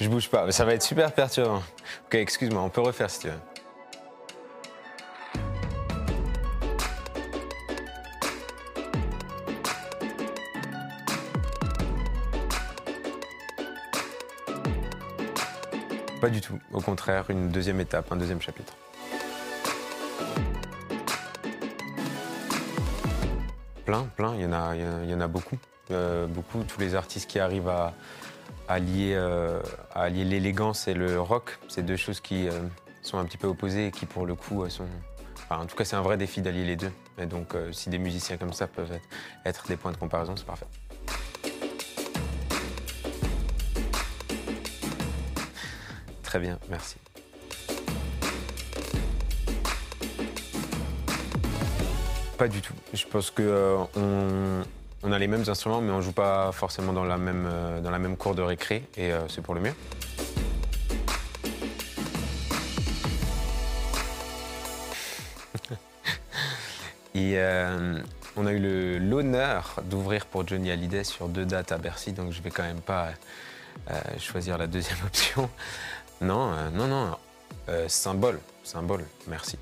Je bouge pas, mais ça va être super perturbant. Ok, excuse-moi, on peut refaire si tu veux. Pas du tout. Au contraire, une deuxième étape, un deuxième chapitre. Plein, plein. Il y en a, il y en a beaucoup. Euh, beaucoup. Tous les artistes qui arrivent à, à lier, euh, l'élégance et le rock, c'est deux choses qui euh, sont un petit peu opposées et qui, pour le coup, sont. Enfin, en tout cas, c'est un vrai défi d'allier les deux. Et donc, si des musiciens comme ça peuvent être, des points de comparaison, c'est parfait. Très bien, merci. Pas du tout. Je pense que euh, on, on a les mêmes instruments, mais on joue pas forcément dans la même, euh, dans la même cour de récré, et euh, c'est pour le mieux. et on a eu l'honneur d'ouvrir pour Johnny Hallyday sur deux dates à Bercy, donc je vais quand même pas euh, choisir la deuxième option. Non, euh, non, non. Euh, symbole, symbole, merci.